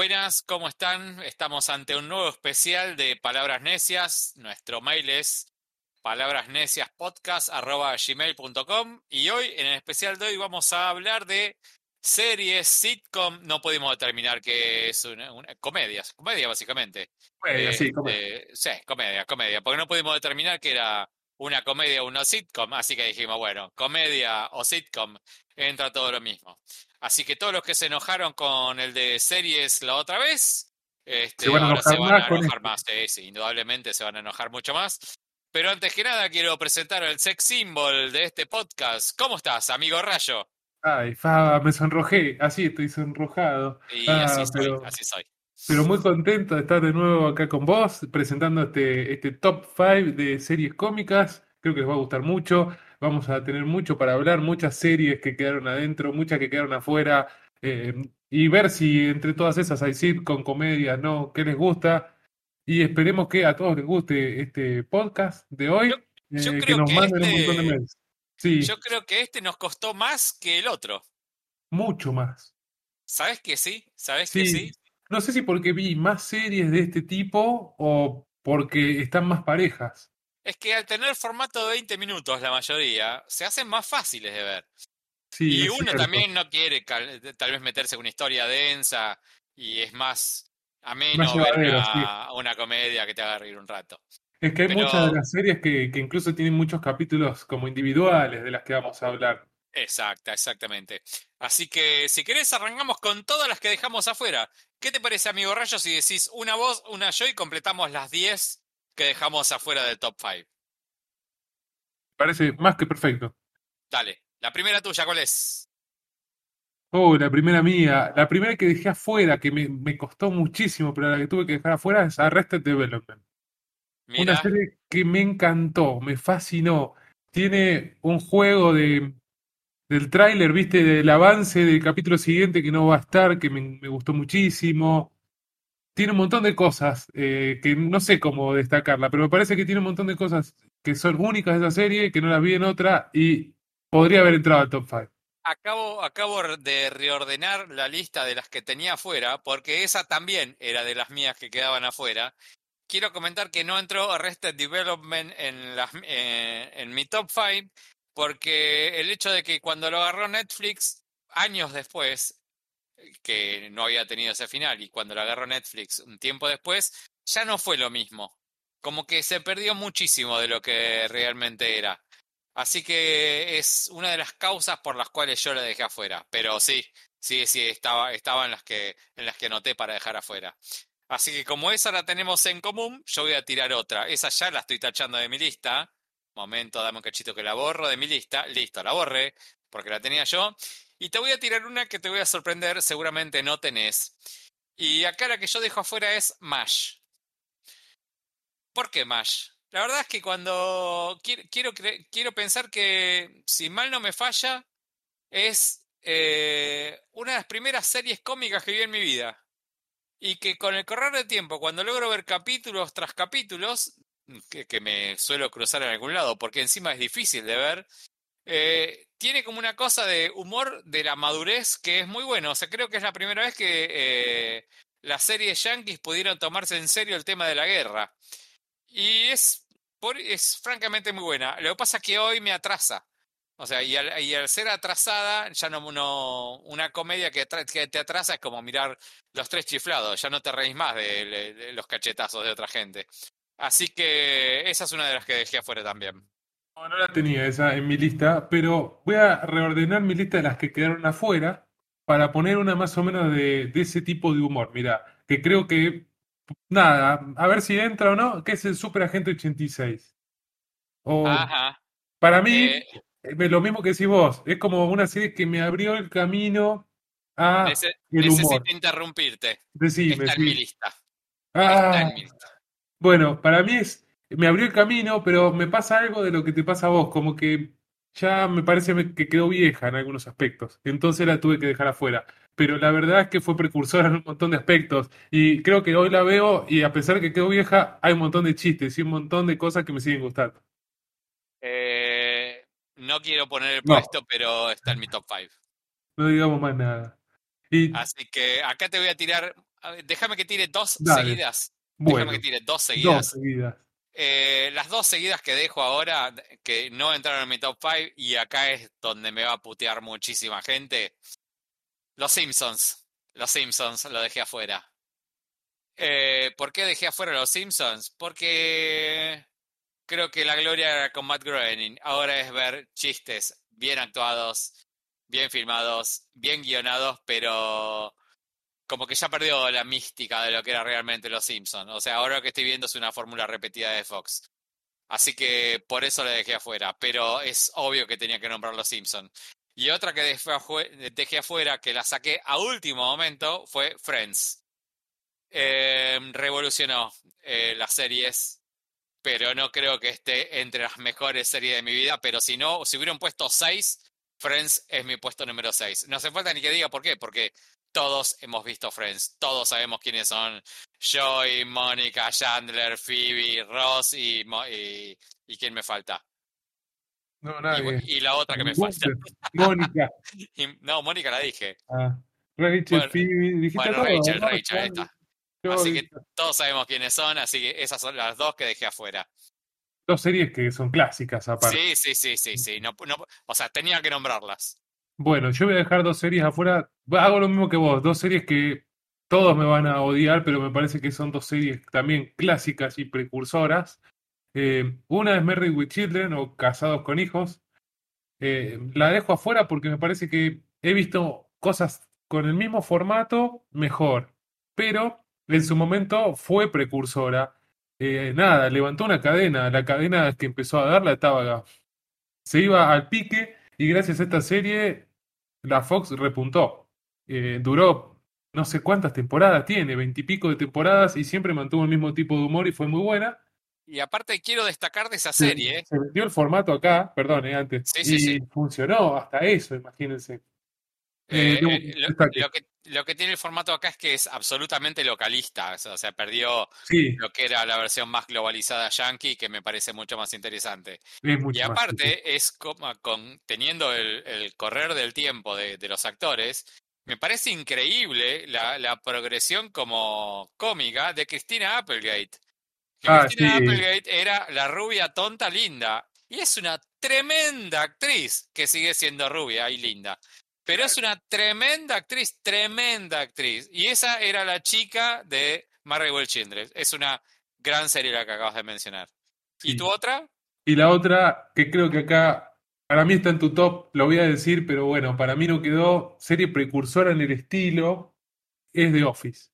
buenas, ¿cómo están? Estamos ante un nuevo especial de Palabras Necias. Nuestro mail es palabrasneciaspodcast.gmail.com y hoy, en el especial de hoy, vamos a hablar de series, sitcom, no pudimos determinar que es una, una comedia, comedia básicamente. Comedia, sí, Este, comedia. sí, comedia, comedia, porque no pudimos determinar que era una comedia o una sitcom, así que dijimos, bueno, comedia o sitcom, entra todo lo mismo. Así que todos los que se enojaron con el de series la otra vez, este, Se van a ahora se van más a enojar este. más, sí, sí, indudablemente se van a enojar mucho más. Pero antes que nada quiero presentar el sex symbol de este podcast. ¿Cómo estás, amigo Rayo? Ay, Faba, me sonrojé, así estoy sonrojado. Y Ah, así soy, pero, así soy. pero muy contento de estar de nuevo acá con vos, presentando este, este top 5 de series cómicas. Creo que les va a gustar mucho. Vamos a tener mucho para hablar, muchas series que quedaron adentro, muchas que quedaron afuera, eh, y ver si entre todas esas hay sitcom, comedias, ¿no? ¿Qué les gusta? Y esperemos que a todos les guste este podcast de hoy, Yo, yo eh, que creo nos que manden un montón de este, mails. Sí, yo creo que este nos costó más que el otro. mucho más. ¿Sabes que sí? ¿Sabes que sí? no sé si porque vi más series de este tipo o porque están más parejas. Es que al tener formato de 20 minutos la mayoría, se hacen más fáciles de ver. Sí, Y uno cierto. también no quiere cal- tal vez meterse en una historia densa y es más Más ameno ver llevadero, sí. una, comedia que te haga reír un rato. Es que hay muchas de las series que, que incluso tienen muchos capítulos como individuales de las que vamos a hablar. exacta, exactamente. Así que si querés arrancamos con todas las que dejamos afuera. ¿Qué te parece, amigo Rayo, si decís una voz, una yo y completamos las 10 que dejamos afuera del top 5? Parece más que perfecto. Dale, la primera tuya, ¿cuál es? Oh, la primera mía. La primera que dejé afuera, que me, me costó muchísimo, pero la que tuve que dejar afuera es Arrested Development. Una serie que me encantó, me fascinó. Tiene un juego de, del tráiler, viste, del avance del capítulo siguiente que no va a estar, que me, me gustó muchísimo. Tiene un montón de cosas eh, que no sé cómo destacarla, pero me parece que tiene un montón de cosas que son únicas de esa serie, que no las vi en otra y podría haber entrado al top 5. acabo, acabo de reordenar la lista de las que tenía afuera, porque esa también era de las mías que quedaban afuera. Quiero comentar que no entró Arrested Development en, las, eh, en mi top 5, porque el hecho de que cuando lo agarró Netflix, años después, que no había tenido ese final, y cuando lo agarró Netflix un tiempo después, ya no fue lo mismo. Como que se perdió muchísimo de lo que realmente era. Así que es una de las causas por las cuales yo la dejé afuera. Pero sí, sí, sí, estaba, estaba en las que, en las que anoté para dejar afuera. Así que como esa la tenemos en común, yo voy a tirar otra. Esa ya la estoy tachando de mi lista. Momento, dame un cachito que la borro de mi lista. Listo, la borré, porque la tenía yo. Y te voy a tirar una que te voy a sorprender, seguramente no tenés. Y acá la que yo dejo afuera es MASH. ¿Por qué MASH? La verdad es que cuando quiero, quiero, pensar que, si mal no me falla, es eh, una de las primeras series cómicas que vi en mi vida. Y que con el correr del tiempo, cuando logro ver capítulos tras capítulos, que, que me suelo cruzar en algún lado, porque encima es difícil de ver, eh, tiene como una cosa de humor de la madurez que es muy bueno. O sea, creo que es la primera vez que eh, las series yankees pudieron tomarse en serio el tema de la guerra. Y es, por- es francamente muy buena. Lo que pasa es que hoy me atrasa. O sea, y al, ser atrasada, ya no, una comedia que, que te atrasa es como mirar los tres chiflados, ya no te reís más de los cachetazos de otra gente. Así que esa es una de las que dejé afuera también. No, no la tenía esa en mi lista, pero voy a reordenar mi lista de las que quedaron afuera para poner una más o menos de, de ese tipo de humor. Mira, que creo que, nada, a ver si entra o no, que es el Super Agente 86. O Ajá. para mí, Eh, eh, lo mismo que decís vos, es como una serie que me abrió el camino a nece- el humor. necesito interrumpirte. Decime, Está en mi lista. Está Ah, en mi lista. bueno, para mí es, me abrió el camino, pero me pasa algo de lo que te pasa a vos, como que ya me parece que quedó vieja en algunos aspectos, entonces la tuve que dejar afuera. Pero la verdad es que fue precursora en un montón de aspectos y creo que hoy la veo y a pesar de que quedó vieja, hay un montón de chistes y un montón de cosas que me siguen gustando. Eh, no quiero poner el No, puesto, pero está en mi top 5. no digamos más nada. Y Así que acá te voy a tirar déjame que tire dos Dale. seguidas. Bueno, déjame que tire dos dos seguidas. Eh, las dos seguidas que dejo ahora, que no entraron en mi top 5, y acá es donde me va a putear muchísima gente. Los Simpsons. Los Simpsons lo dejé afuera. Eh, ¿Por qué dejé afuera los Simpsons? Porque creo que la gloria era con Matt Groening. Ahora es ver chistes bien actuados, bien filmados, bien guionados, pero como que ya perdió la mística de lo que era realmente los Simpsons. O sea, ahora lo que estoy viendo es una fórmula repetida de Fox. Así que por eso le dejé afuera, pero es obvio que tenía que nombrar los Simpsons. Y otra que dejé afue- dejé afuera, que la saqué a último momento, fue Friends. Eh, revolucionó eh, las series, pero no creo que esté entre las mejores series de mi vida. Pero si no, si hubieran puesto seis, Friends es mi puesto número 6. No hace falta ni que diga por qué, porque todos hemos visto Friends, todos sabemos quiénes son Joey, Mónica, Chandler, Phoebe, Ross y, y, y quién me falta. No, nadie. y la otra que me falta. Mónica. No, Mónica la dije. Ah, Rachel, Bueno, Phoebe, Bueno, todo, Rachel, ¿no? Rachel, ahí está. Yo- Así que todos sabemos quiénes son, así que esas son las dos que dejé afuera. Dos series que son clásicas aparte. Sí, sí, sí, sí, sí. No, no- o sea, tenía que nombrarlas. Bueno, yo voy a dejar dos series afuera. Hago lo mismo que vos, dos series que todos me van a odiar, pero me parece que son dos series también clásicas y precursoras. Eh, una es Married with Children o Casados con Hijos. Eh, la dejo afuera porque me parece que he visto cosas con el mismo formato mejor, pero en su momento fue precursora. Eh, nada, levantó una cadena, la cadena que empezó a darla estaba, se iba al pique y gracias a esta serie la Fox repuntó. Eh, duró no sé cuántas temporadas tiene, veintipico de temporadas y siempre mantuvo el mismo tipo de humor y fue muy buena. Y aparte quiero destacar de esa Se- serie, Se metió el formato acá, perdón, eh, antes, Sí, sí, y sí. funcionó hasta eso, imagínense. Eh, eh, eh, lo, que, lo que tiene el formato acá es que es absolutamente localista, o sea, perdió lo que era la versión más globalizada yankee, que me parece mucho más interesante. es Y más. aparte, es como con, teniendo el, el correr del tiempo de, de los actores, me parece increíble la, la progresión como cómica de Christina Applegate. Ah, Christina sí. Applegate era la rubia tonta linda. Y es una tremenda actriz que sigue siendo rubia y linda. Pero es una tremenda actriz, tremenda actriz. Y esa era la chica de Marry Well Children. Es una gran serie la que acabas de mencionar. ¿Y tu otra? Y la otra, que creo que acá, para mí está en tu top, lo voy a decir, pero bueno, para mí no quedó serie precursora en el estilo, es The Office.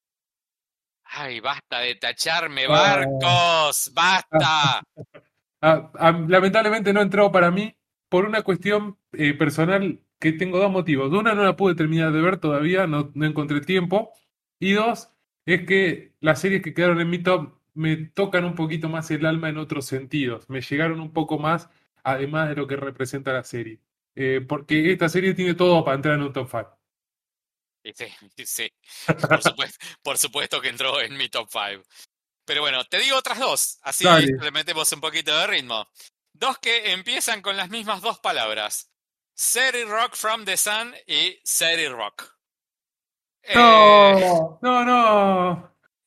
Ay, basta de tacharme, Ah. barcos, basta. Ah, ah, lamentablemente no entró para mí por una cuestión eh, personal que tengo dos motivos. Una, no la pude terminar de ver todavía, no, no encontré tiempo. Y dos, es que las series que quedaron en mi top me tocan un poquito más el alma en otros sentidos. Me llegaron un poco más, además de lo que representa la serie. Eh, porque esta serie tiene todo para entrar en un top 5. Y Sí, sí. Por supuesto, por supuesto que entró en mi top 5. Pero bueno, te digo otras dos, así le metemos un poquito de ritmo. Dos que empiezan con las mismas dos palabras. City Rock from the Sun y City Rock. Eh, No, no, no.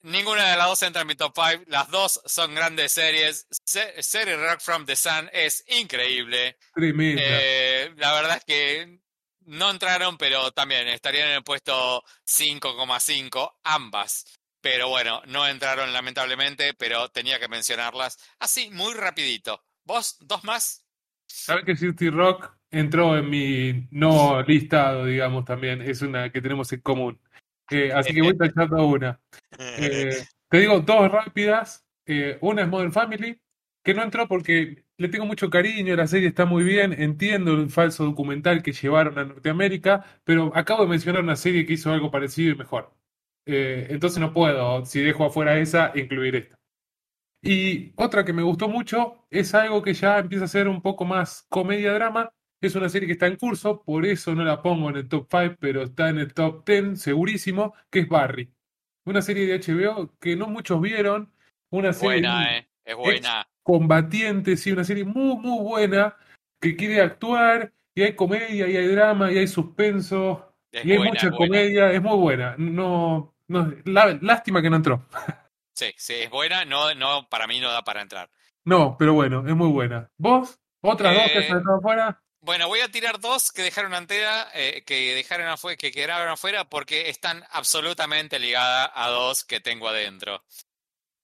Ninguna de las dos entra en mi top 5. Las dos son grandes series. Se- City Rock from the Sun es increíble. Tremenda. Eh, la verdad es que no entraron, pero también estarían en el puesto 5,5 ambas. Pero bueno, no entraron lamentablemente, pero tenía que mencionarlas así, muy rapidito. ¿Vos? ¿Dos más? ¿Sabes que City Rock entró en mi no listado, digamos, también? Es una que tenemos en común. Eh, así que voy tachando una. Eh, te digo dos rápidas. Eh, una es Modern Family, que no entró porque le tengo mucho cariño, la serie está muy bien, entiendo el falso documental que llevaron a Norteamérica, pero acabo de mencionar una serie que hizo algo parecido y mejor. Eh, entonces no puedo, si dejo afuera esa, incluir esta. Y otra que me gustó mucho es algo que ya empieza a ser un poco más comedia-drama. Es una serie que está en curso, por eso no la pongo en el top 5, pero está en el top 10 segurísimo, que es Barry. Una serie de HBO que no muchos vieron, una serie buena, ¿eh? Es buena. combatiente, sí, una serie muy, muy buena, que quiere actuar, y hay comedia, y hay drama, y hay suspenso, Es y hay buena, mucha buena. comedia, es muy buena. No, no, lástima que no entró. Sí, sí, es buena, no, no, para mí no da para entrar. No, pero bueno, es muy buena. ¿Vos? ¿Otras dos que Eh, dejado afuera? Bueno, voy a tirar dos que dejaron antera, eh, que dejaron afuera, que quedaron afuera porque están absolutamente ligadas a dos que tengo adentro.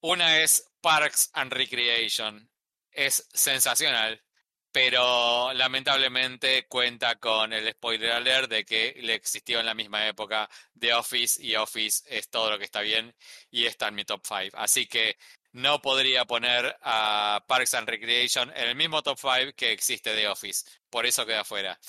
Una es Parks and Recreation. Es sensacional, pero lamentablemente cuenta con el spoiler alert de que le existió en la misma época The Office y Office es todo lo que está bien y está en mi top 5. Así que no podría poner a Parks and Recreation en el mismo top 5 que existe The Office. Por eso queda afuera.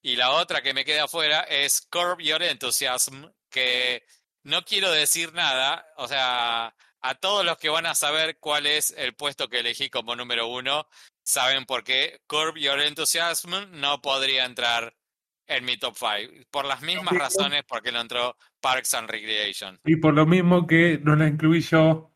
Y la otra que me queda afuera es Curb Your Enthusiasm, que no quiero decir nada, o sea, a todos los que van a saber cuál es el puesto que elegí como número uno, saben por qué Curb Your Enthusiasm no podría entrar en mi top 5. Por las mismas razones por qué no entró Parks and Recreation. Y por lo mismo que no la incluí yo,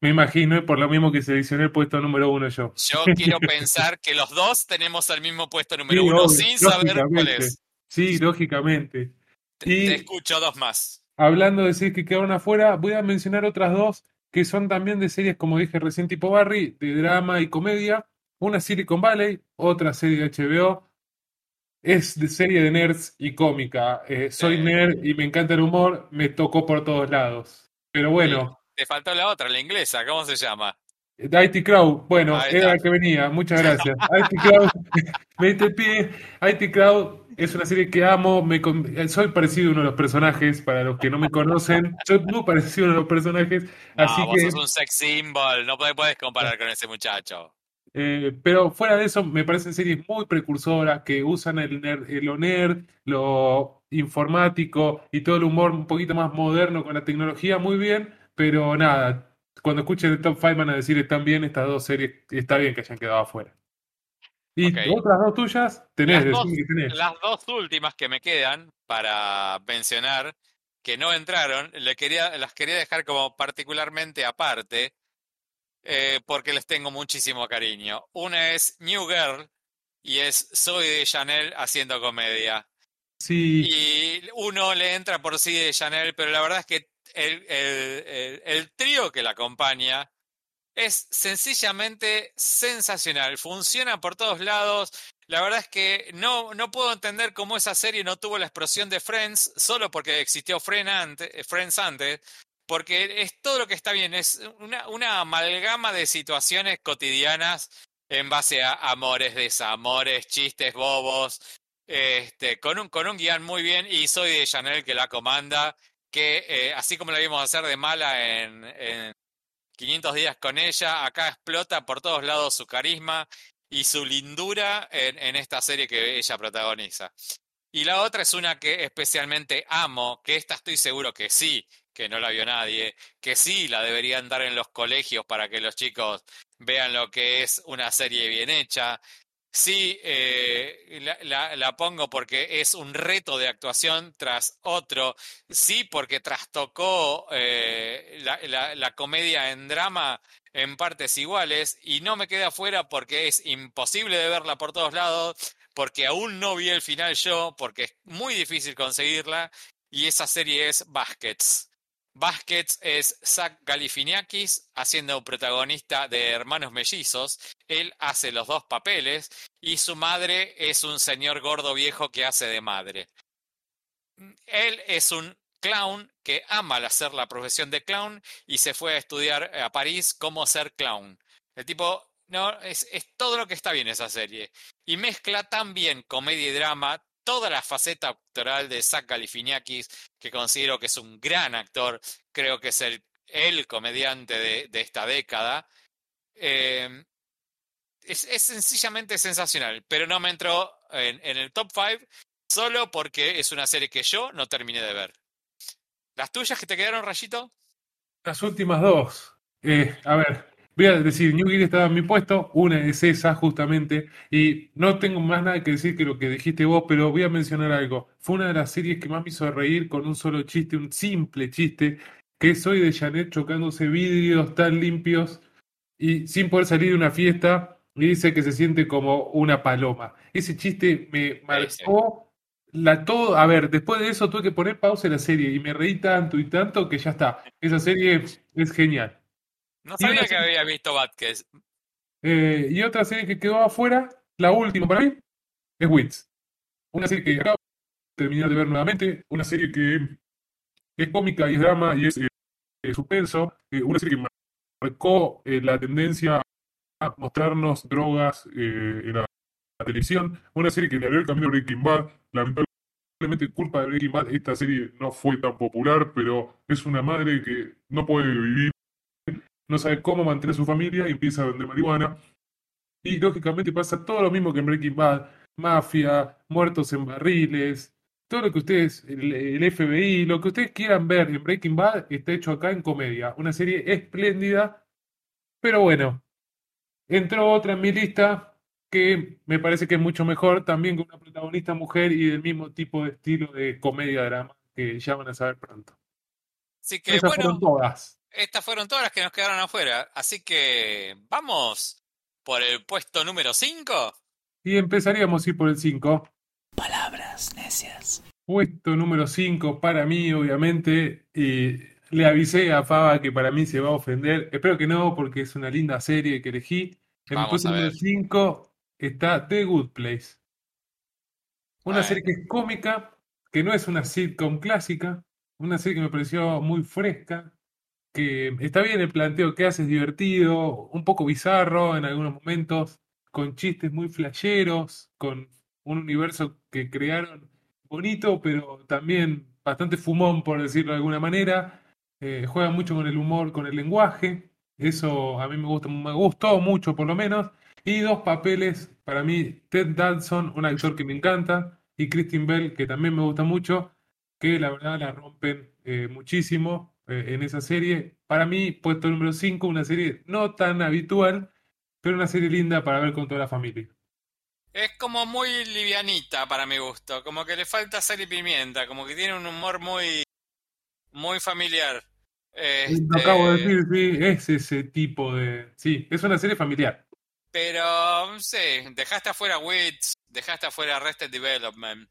me imagino, y por lo mismo que seleccioné el puesto número uno yo. Yo quiero pensar que los dos tenemos el mismo puesto número Sí, uno obvio, sin saber cuál es. Sí, lógicamente. Te, Y- te escucho dos más. Hablando de decir que quedaron afuera, voy a mencionar otras dos que son también de series, como dije recién, tipo Barry, de drama y comedia. Una Silicon Valley, otra serie de HBO. Es de serie de nerds y cómica. Eh, soy nerd y me encanta el humor, me tocó por todos lados. Pero bueno, Te faltó la otra, la inglesa, ¿cómo se llama? IT Crowd, bueno, era la que venía, muchas gracias. IT Crowd, me diste el pie. IT Crowd es una serie que amo, me eh, soy parecido a uno de los personajes, para los que no me conocen, soy muy parecido a uno de los personajes, No, así vos que, sos un sex symbol, no puedes, comparar con ese muchacho. eh, pero fuera de eso, me parecen series muy precursoras que usan el nerd, eh, lo nerd, lo informático y todo el humor un poquito más moderno con la tecnología muy bien, pero nada, cuando escuchen el top 5 van a decir están bien estas dos series, está bien que hayan quedado afuera. Y otras dos tuyas, tenés, Las dos, que tenés. las dos últimas que me quedan para mencionar, que no entraron, le quería, las quería dejar como particularmente aparte, eh, porque les tengo muchísimo cariño. Una es New Girl y es Zoe de Chanel haciendo comedia. Sí, Y uno le entra por sí de Chanel, pero la verdad es que el, trío que la acompaña es sencillamente sensacional. Funciona por todos lados. La verdad es que no, no puedo entender cómo esa serie no tuvo la explosión de Friends solo porque existió Friends antes, porque es todo lo que está bien. Es una, una amalgama de situaciones cotidianas en base a amores, desamores, chistes bobos, este, con un, con un guion muy bien, y soy de Chanel que la comanda, que eh, así como la vimos hacer de mala en, en 500 días con ella, acá explota por todos lados su carisma y su lindura en, en esta serie que ella protagoniza. Y la otra es una que especialmente amo, que esta estoy seguro que sí, que no la vio nadie, que sí la deberían dar en los colegios para que los chicos vean lo que es una serie bien hecha. Sí, eh, la, pongo porque es un reto de actuación tras otro. Sí, porque trastocó eh, la, la- comedia en drama en partes iguales y no me queda afuera porque es imposible de verla por todos lados, porque aún no vi el final yo, porque es muy difícil conseguirla y esa serie es Baskets. Baskets es Zach Galifianakis haciendo un protagonista de Hermanos Mellizos. Él hace los dos papeles y su madre es un señor gordo viejo que hace de madre. Él es un clown que ama hacer la profesión de clown y se fue a estudiar a París cómo ser clown. El tipo, no, es, es todo lo que está bien esa serie. Y mezcla tan bien comedia y drama, toda la faceta actoral de Zach Galifianakis, que considero que es un gran actor, creo que es el, el comediante de, esta década. Eh, es, sencillamente sensacional, pero no me entró en, en el top 5 solo porque es una serie que yo no terminé de ver. ¿Las tuyas que te quedaron, Rayito? las últimas dos. Eh, a ver, voy a decir, New Girl estaba en mi puesto, una es esa justamente, y no tengo más nada que decir que lo que dijiste vos, pero voy a mencionar algo. Fue una de las series que más me hizo reír con un solo chiste, un simple chiste, que soy de Janet chocándose vidrios tan limpios y sin poder salir de una fiesta y dice que se siente como una paloma. Ese chiste me marcó la todo, a ver, después de eso tuve que poner pausa en la serie y me reí tanto y tanto que ya está. Esa serie es genial. No sabía que había visto Vázquez. Eh, y otra serie que quedó afuera, la última para mí, es Wits. Una serie que acabo de terminar de ver nuevamente, una serie que es cómica y es drama y es eh, eh, suspenso, eh, una serie que marcó la tendencia a mostrarnos drogas eh, en la, la televisión, una serie que le abrió el camino a Breaking Bad, lamentablemente culpa de Breaking Bad esta serie no fue tan popular, pero es una madre que no puede vivir, no sabe cómo mantener a su familia y empieza a vender marihuana. Y lógicamente pasa todo lo mismo que en Breaking Bad, mafia, muertos en barriles, todo lo que ustedes, el, el FBI, lo que ustedes quieran ver en Breaking Bad está hecho acá en comedia. Una serie espléndida, pero bueno, entró otra en mi lista que me parece que es mucho mejor, también con una protagonista mujer y del mismo tipo de estilo de comedia-drama que ya van a saber pronto. Así que Esas bueno, fueron todas. Estas fueron todas las que nos quedaron afuera. Así que vamos por el puesto número 5. Y empezaríamos a ir por el 5. Palabras necias. Puesto número 5 para mí, obviamente. Y le avisé a Faba que para mí se va a ofender. Espero que no, porque es una linda serie que elegí. En mi Vamos puesto a número ver. 5 está The Good Place. Una serie que es cómica, que no es una sitcom clásica. Una serie que me pareció muy fresca. Que está bien el planteo que hace, es divertido, un poco bizarro en algunos momentos, con chistes muy flasheros, con un universo que crearon bonito, pero también bastante fumón, por decirlo de alguna manera. Eh, juega mucho con el humor, con el lenguaje. Eso a mí me gusta, me gustó mucho por lo menos. Y dos papeles, para mí, Ted Danson, un actor que me encanta, y Kristen Bell, que también me gusta mucho, que la verdad la rompen eh, muchísimo en esa serie. Para mí, puesto número 5, una serie no tan habitual, pero una serie linda para ver con toda la familia. Es como muy livianita para mi gusto, como que le falta sal y pimienta, como que tiene un humor muy, muy familiar. Lo acabo de Este, decir, sí, es ese tipo de... Sí, es una serie familiar. pero, sí, dejaste afuera Wits, dejaste afuera Arrested Development.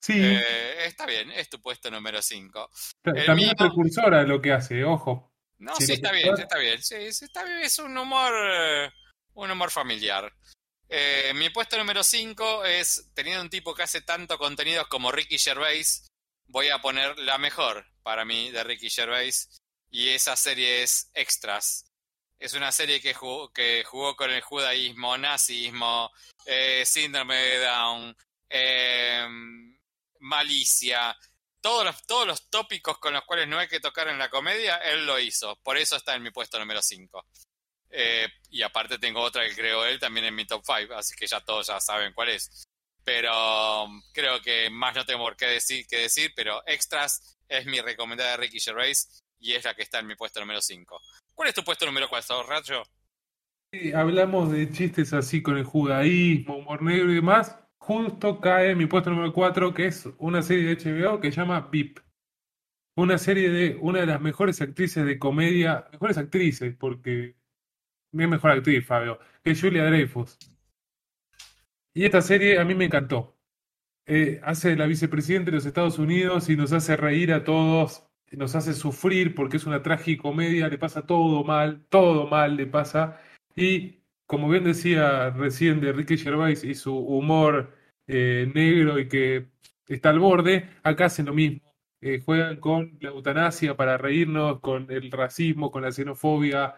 Sí, Eh, está bien, es tu puesto número 5. ta- el también es mío- precursora de lo que hace, ojo. No, Sí, está bien, está bien, sí, sí, está bien, es un humor, eh, un humor familiar. Eh, mi puesto número 5 es, teniendo un tipo que hace tanto contenidos como Ricky Gervais, voy a poner la mejor para mí de Ricky Gervais, y esa serie es Extras. Es una serie que jugó, que jugó con el judaísmo, nazismo, eh, síndrome de Down, eh, malicia, todos los, todos los tópicos con los cuales no hay que tocar en la comedia, él lo hizo. Por eso está en mi puesto número 5. y aparte tengo otra que creo él también en mi top 5, así que ya todos ya saben cuál es. Pero um, creo que más no tengo por qué decir, que decir, pero Extras es mi recomendada de Ricky Gervais y es la que está en mi puesto número 5. ¿Cuál es tu puesto número 4, Racho? Sí, hablamos de chistes así con el judaísmo, humor negro y demás. Justo cae mi puesto número 4, que es una serie de HBO que se llama VIP. Una serie de una de las mejores actrices de comedia, mejores actrices, porque mi mejor actriz, Fabio, que es Julia Dreyfus. Y esta serie a mí me encantó. Eh, hace la vicepresidenta de los Estados Unidos y nos hace reír a todos, nos hace sufrir porque es una tragicomedia, le pasa todo mal, todo mal le pasa. Y como bien decía recién de Ricky Gervais y su humor eh, negro y que está al borde, acá hacen lo mismo. Eh, juegan con la eutanasia para reírnos, con el racismo, con la xenofobia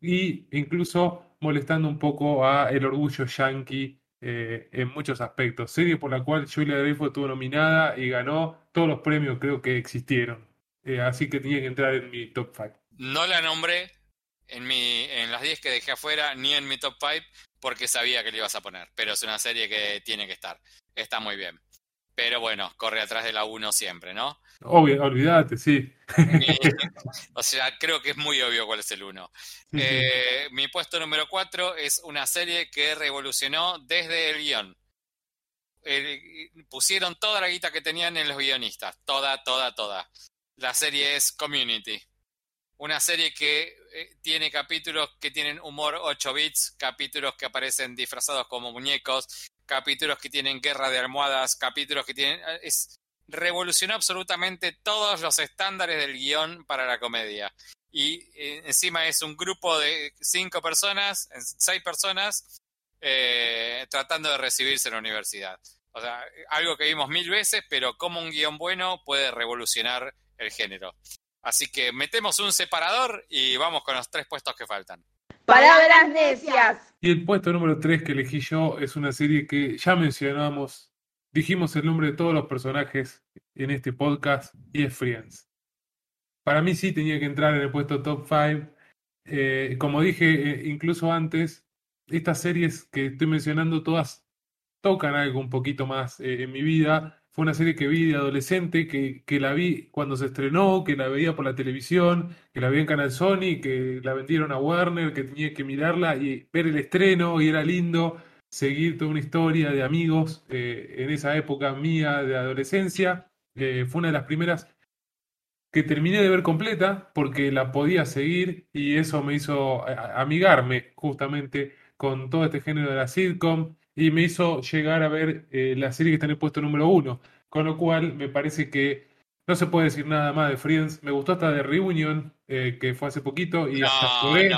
y incluso molestando un poco a el orgullo yanqui eh, en muchos aspectos. Serie por la cual Julia Dreyfus estuvo nominada y ganó todos los premios creo que existieron. Eh, así que tenía que entrar en mi top 5. No la nombré en, mi, en las 10 que dejé afuera, ni en mi top 5, porque sabía que le ibas a poner. Pero es una serie que tiene que estar. Está muy bien. Pero bueno, corre atrás de la 1 siempre, ¿no? Obvio, olvídate, sí. O sea, creo que es muy obvio cuál es el 1. Sí, sí. Eh, mi puesto número 4 es una serie que revolucionó desde el guion. Pusieron toda la guita que tenían en los guionistas. Toda, toda, toda. La serie es Community. Una serie que eh, tiene capítulos que tienen humor 8 bits, capítulos que aparecen disfrazados como muñecos, capítulos que tienen guerra de almohadas, capítulos que tienen... Es, revolucionó absolutamente todos los estándares del guion para la comedia. Y eh, encima es un grupo de cinco personas, seis personas, eh, tratando de recibirse en la universidad. O sea, algo que vimos mil veces, pero como un guion bueno puede revolucionar el género. Así que metemos un separador y vamos con los tres puestos que faltan. Palabras necias. Y el puesto número 3 que elegí yo es una serie que ya mencionamos, dijimos el nombre de todos los personajes en este podcast y es Friends. Para mí sí tenía que entrar en el puesto top 5. Eh, como dije eh, incluso antes, estas series que estoy mencionando todas tocan algo un poquito más eh, en mi vida. Fue una serie que vi de adolescente, que, que la vi cuando se estrenó, que la veía por la televisión, que la vi en Canal Sony, que la vendieron a Warner, que tenía que mirarla y ver el estreno y era lindo seguir toda una historia de amigos eh, en esa época mía de adolescencia. Eh, fue una de las primeras que terminé de ver completa porque la podía seguir y eso me hizo amigarme justamente con todo este género de la sitcom y me hizo llegar a ver eh, la serie que está en el puesto número uno. Con lo cual me parece que no se puede decir nada más de Friends. Me gustó hasta de Reunion, eh, que fue hace poquito, y hasta jugué,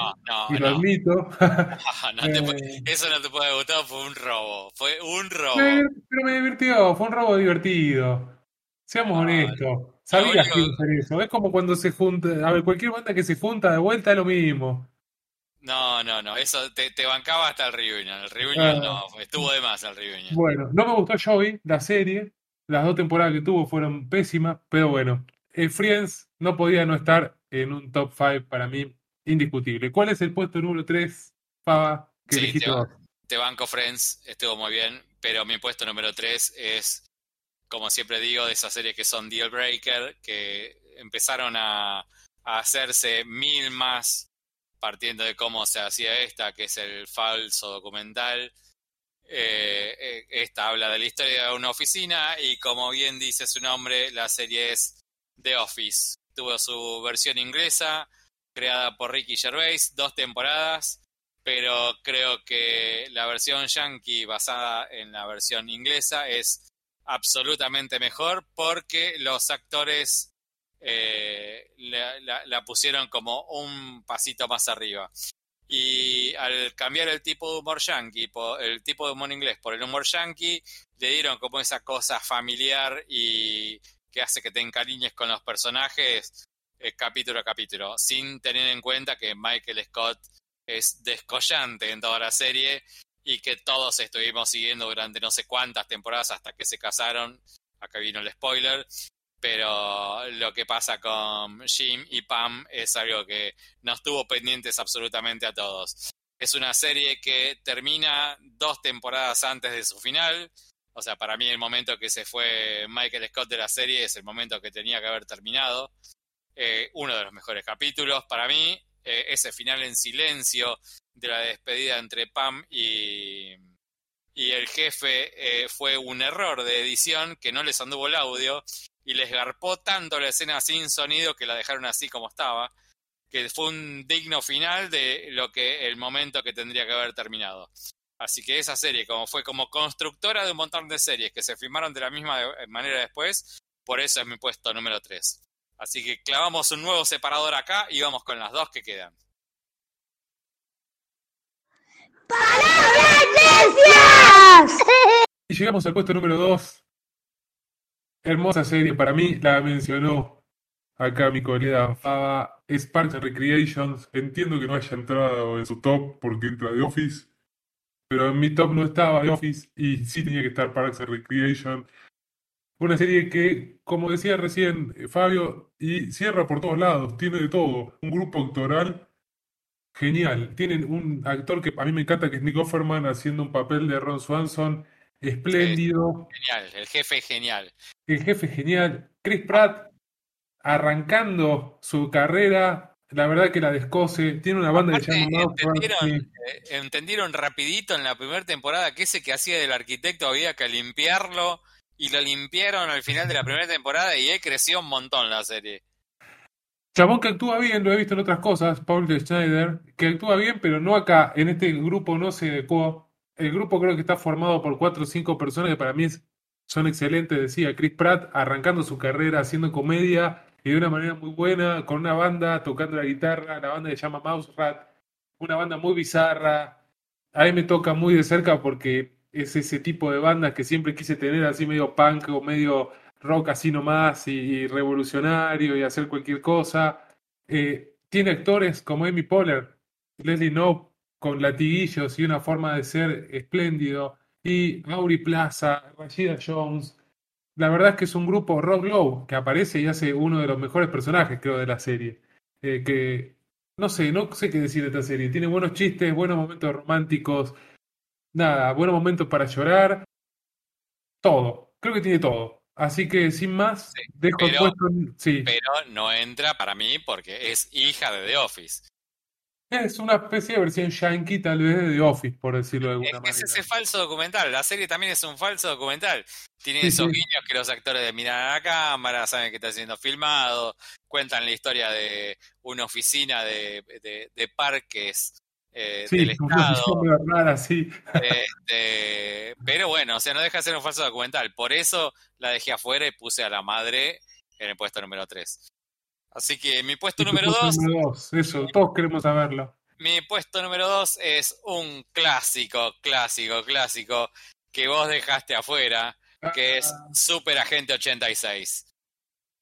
y lo admito. Eh, eso no te puede gustar, fue un robo. Fue un robo. pero me divirtió, fue un robo divertido. Seamos honestos. Sabías que iba a hacer eso. Es como cuando se junta. A ver, cualquier banda que se junta de vuelta es lo mismo. No, no, no, eso te, bancaba hasta el Reunion. El Reunion no, ah. estuvo de más el Reunion. Bueno, no me gustó Joey, la serie. Las dos temporadas que tuvo fueron pésimas, pero bueno, el Friends no podía no estar en un top 5 para mí indiscutible. ¿Cuál es el puesto número 3, Pava, que sí, te, te, banco Friends, estuvo muy bien, pero mi puesto número 3 es, como siempre digo, de esas series que son Deal Breaker, que empezaron a, a hacerse mil más partiendo de cómo se hacía esta, que es el falso documental. Eh, eh, esta habla de la historia de una oficina y como bien dice su nombre, la serie es The Office. Tuvo su versión inglesa, creada por Ricky Gervais, dos temporadas, pero creo que la versión yankee basada en la versión inglesa es absolutamente mejor porque los actores eh, la, pusieron como un pasito más arriba. Y al cambiar el tipo de humor yankee, el tipo de humor inglés por el humor yankee, le dieron como esa cosa familiar y que hace que te encariñes con los personajes eh, capítulo a capítulo, sin tener en cuenta que Michael Scott es descollante en toda la serie y que todos estuvimos siguiendo durante no sé cuántas temporadas hasta que se casaron. Acá vino el spoiler pero lo que pasa con Jim y Pam es algo que nos tuvo pendientes absolutamente a todos. Es una serie que termina dos temporadas antes de su final. O sea, para mí el momento que se fue Michael Scott de la serie es el momento que tenía que haber terminado. Eh, uno de los mejores capítulos para mí. Eh, ese final en silencio de la despedida entre Pam y, y el jefe eh, fue un error de edición que no les anduvo el audio y les garpó tanto la escena sin sonido que la dejaron así como estaba, que fue un digno final de lo que el momento que tendría que haber terminado. Así que esa serie, como fue como constructora de un montón de series que se filmaron de la misma manera después, por eso es mi puesto número 3. Así que clavamos un nuevo separador acá y vamos con las dos que quedan. Y llegamos al puesto número 2, Hermosa serie, para mí la mencionó acá mi colega Faba, es Parks and Recreations. Entiendo que no haya entrado en su top porque entra The Office, pero en mi top no estaba The Office y sí tenía que estar Parks and Recreation. Una serie que, como decía recién eh, Fabio, y cierra por todos lados, tiene de todo. Un grupo actoral genial. Tienen un actor que a mí me encanta, que es Nick Offerman, haciendo un papel de Ron Swanson espléndido. Genial, el jefe genial. El jefe genial. Chris Pratt arrancando su carrera, la verdad que la descose. Tiene una banda de entendieron, eh, entendieron rapidito en la primera temporada que ese que hacía del arquitecto había que limpiarlo y lo limpiaron al final de la primera temporada y él creció un montón la serie. Chabón que actúa bien, lo he visto en otras cosas, Paul de Schneider, que actúa bien, pero no acá, en este grupo no se adecuó el grupo creo que está formado por cuatro o cinco personas que para mí son excelentes. Decía Chris Pratt arrancando su carrera haciendo comedia y de una manera muy buena, con una banda tocando la guitarra, la banda se llama Mouse Rat, una banda muy bizarra. A mí me toca muy de cerca porque es ese tipo de bandas que siempre quise tener, así medio punk o medio rock así nomás y, revolucionario y hacer cualquier cosa. Eh, tiene actores como Amy Poehler, Leslie Knope, con latiguillos y una forma de ser espléndido, y Aubrey Plaza, Rashida Jones. La verdad es que es un grupo Rock Low que aparece y hace uno de los mejores personajes, creo, de la serie. Eh, que no sé, no sé qué decir de esta serie. Tiene buenos chistes, buenos momentos románticos, nada, buenos momentos para llorar. Todo, creo que tiene todo. Así que sin más, Sí, dejo el pero- puesto en- Sí, Pero no entra para mí porque es hija de The Office. es una especie de versión yankee, tal vez, de The Office, por decirlo de Es alguna es manera. ese falso documental. La serie también es un falso documental. Tiene Sí, esos guiños que los actores miran a la cámara, saben que está siendo filmado, cuentan la historia de una oficina de, de- de parques eh, Sí, del Estado. rara, sí. Este, pero bueno, o sea, no deja de ser un falso documental. Por eso la dejé afuera y puse a la madre en el puesto número 3. Así que mi puesto número puesto 2 número dos, Eso, todos queremos saberlo. Mi puesto número dos es un clásico, clásico, clásico que vos dejaste afuera, que es Ah, Super Agente 86.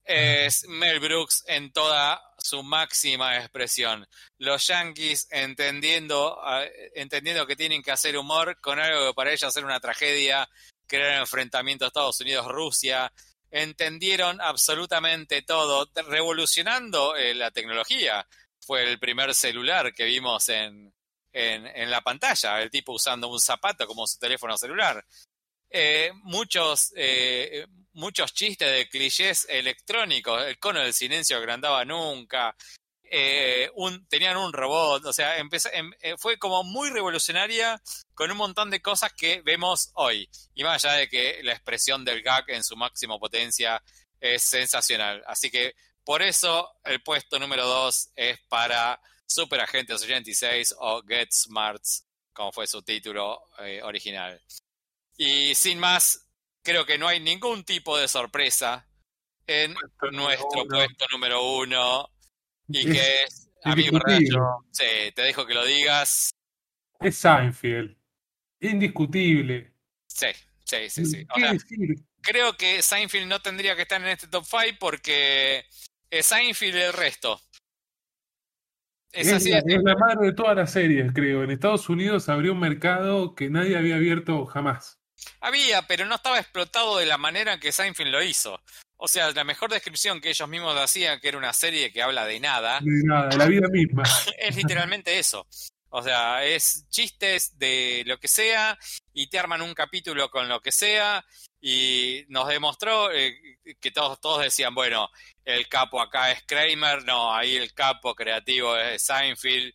Es Mel Brooks en toda su máxima expresión. Los Yankees entendiendo, ah, entendiendo que tienen que hacer humor con algo que para ellos era una tragedia, que era el enfrentamiento Estados Unidos-Rusia. Entendieron absolutamente todo, revolucionando eh, la tecnología. Fue el primer celular que vimos en, en, en la pantalla, el tipo usando un zapato como su teléfono celular. Eh, muchos, eh, muchos chistes de clichés electrónicos, el cono del silencio que andaba nunca, eh, tenían un robot, o sea, em, eh, fue como muy revolucionaria con un montón de cosas que vemos hoy. Y más allá de que la expresión del gag en su máxima potencia es sensacional. Así que por eso el puesto número 2 es para Super Agentes 86 o Get Smarts, como fue su título eh, original. Y sin más, creo que no hay ningún tipo de sorpresa en Puesto nuestro puesto número uno. Y Es que es, amigo. Rayo, sí, te dejo que lo digas. Es Seinfeld. Indiscutible. Sí, sí, sí, sí. Creo que Seinfeld no tendría que estar en este top 5 porque es Seinfeld el resto. Es Es así la, de es la madre de todas las series, creo. En Estados Unidos abrió un mercado que nadie había abierto jamás. Había, pero no estaba explotado de la manera en que Seinfeld lo hizo. O sea, la mejor descripción que ellos mismos hacían, que era una serie que habla de nada, De nada, de la vida misma. es literalmente eso. O sea, es chistes de lo que sea y te arman un capítulo con lo que sea y nos demostró eh, que todos, todos decían, bueno, el capo acá es Kramer, no, ahí el capo creativo es Seinfeld,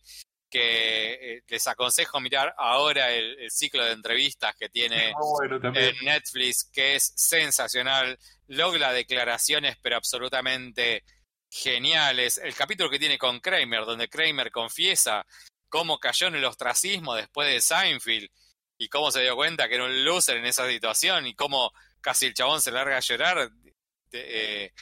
que eh, les aconsejo mirar ahora el, el ciclo de entrevistas que tiene bueno también. en Netflix, que es sensacional, logra declaraciones pero absolutamente geniales. El capítulo que tiene con Kramer, donde Kramer confiesa cómo cayó en el ostracismo después de Seinfeld y cómo se dio cuenta que era un loser en esa situación y cómo casi el chabón se larga a llorar de- eh,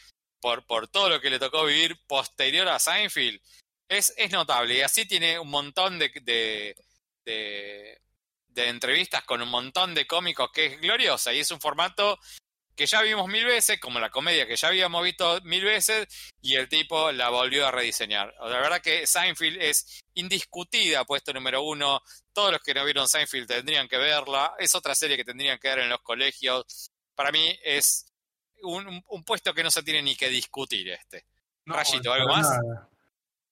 por, por todo lo que le tocó vivir posterior a Seinfeld. Es, es notable y así tiene un montón de, de, de, de entrevistas con un montón de cómicos que es gloriosa y es un formato que ya vimos mil veces, como la comedia que ya habíamos visto mil veces, y el tipo la volvió a rediseñar. La verdad que Seinfeld es indiscutida, puesto número uno. Todos los que no vieron Seinfeld tendrían que verla. Es otra serie que tendrían que ver en los colegios. Para mí es un, puesto que no se tiene ni que discutir este. No, Rayito, ¿algo más? nada.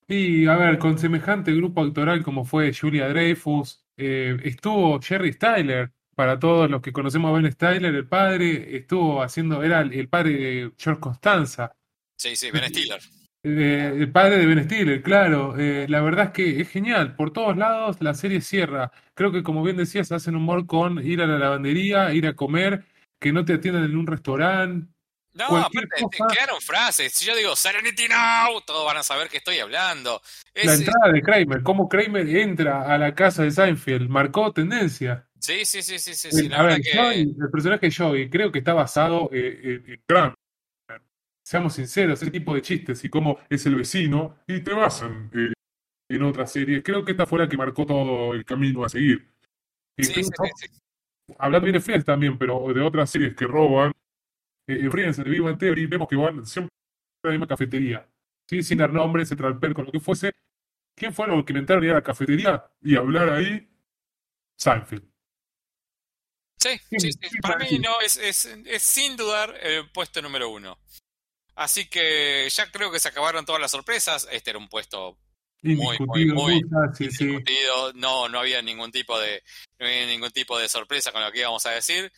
Y a ver, con semejante grupo actoral como fue Julia Dreyfus, eh, estuvo Jerry Styler, para todos los que conocemos a Ben Styler, el padre, estuvo haciendo, era el, padre de George Costanza, Sí, sí, Ben Stiller. eh, el padre de Ben Stiller, claro. Eh, la verdad es que es genial, por todos lados la serie cierra. Creo que como bien decías, hacen humor con ir a la lavandería, ir a comer, que no te atiendan en un restaurante. No, aparte, te crearon frases. Si yo digo Serenity Now, todos van a saber que estoy hablando. Es, La entrada de Kramer, cómo Kramer entra a la casa de Seinfeld, marcó tendencia. Sí, sí, sí, sí, sí. El, la a verdad ver, que. Joey, el personaje de Joey creo que está basado eh, en, en Kramer. Seamos sinceros, ese tipo de chistes y cómo es el vecino y te basan eh, en otra serie. Creo que esta fue la que marcó todo el camino a seguir. Sí, Incluso, sí, sí. hablando bien de Friends también, pero de otras series que roban, eh, Friends, The Big Bang Theory, vemos que van siempre a la misma cafetería. ¿sí? Sin dar nombres, Central Perk, con lo que fuese. ¿Quién fue los que inventaron ir a la cafetería y hablar ahí? Seinfeld. Sí, Sí, sí. Para mí no, es, es, es sin dudar el puesto número uno. Así que ya creo que se acabaron todas las sorpresas. Este era un puesto muy, muy, sí. indiscutido. No, no había ningún tipo de, no había ningún tipo de sorpresa con lo que íbamos a decir.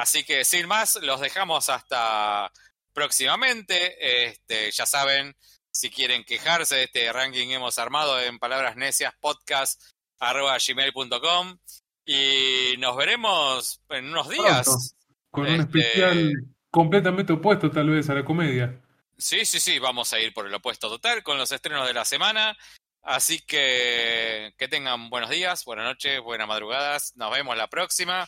Así que sin más, los dejamos hasta próximamente. Este, ya saben, si quieren quejarse de este ranking que hemos armado en palabras necias, podcast arroba gmail.com y nos veremos en unos días. Pronto. Con un Este- especial completamente opuesto tal vez a la comedia. Sí, sí, sí, vamos a ir por el opuesto total con los estrenos de la semana. Así que que tengan buenos días, buenas noches, buenas madrugadas. Nos vemos la próxima.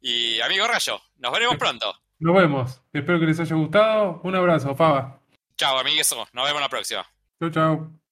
Y amigo Rayo, nos veremos pronto. Nos vemos. Espero que les haya gustado. Un abrazo, Faba. Chao, amigueso. Nos vemos la próxima. Chau, chau.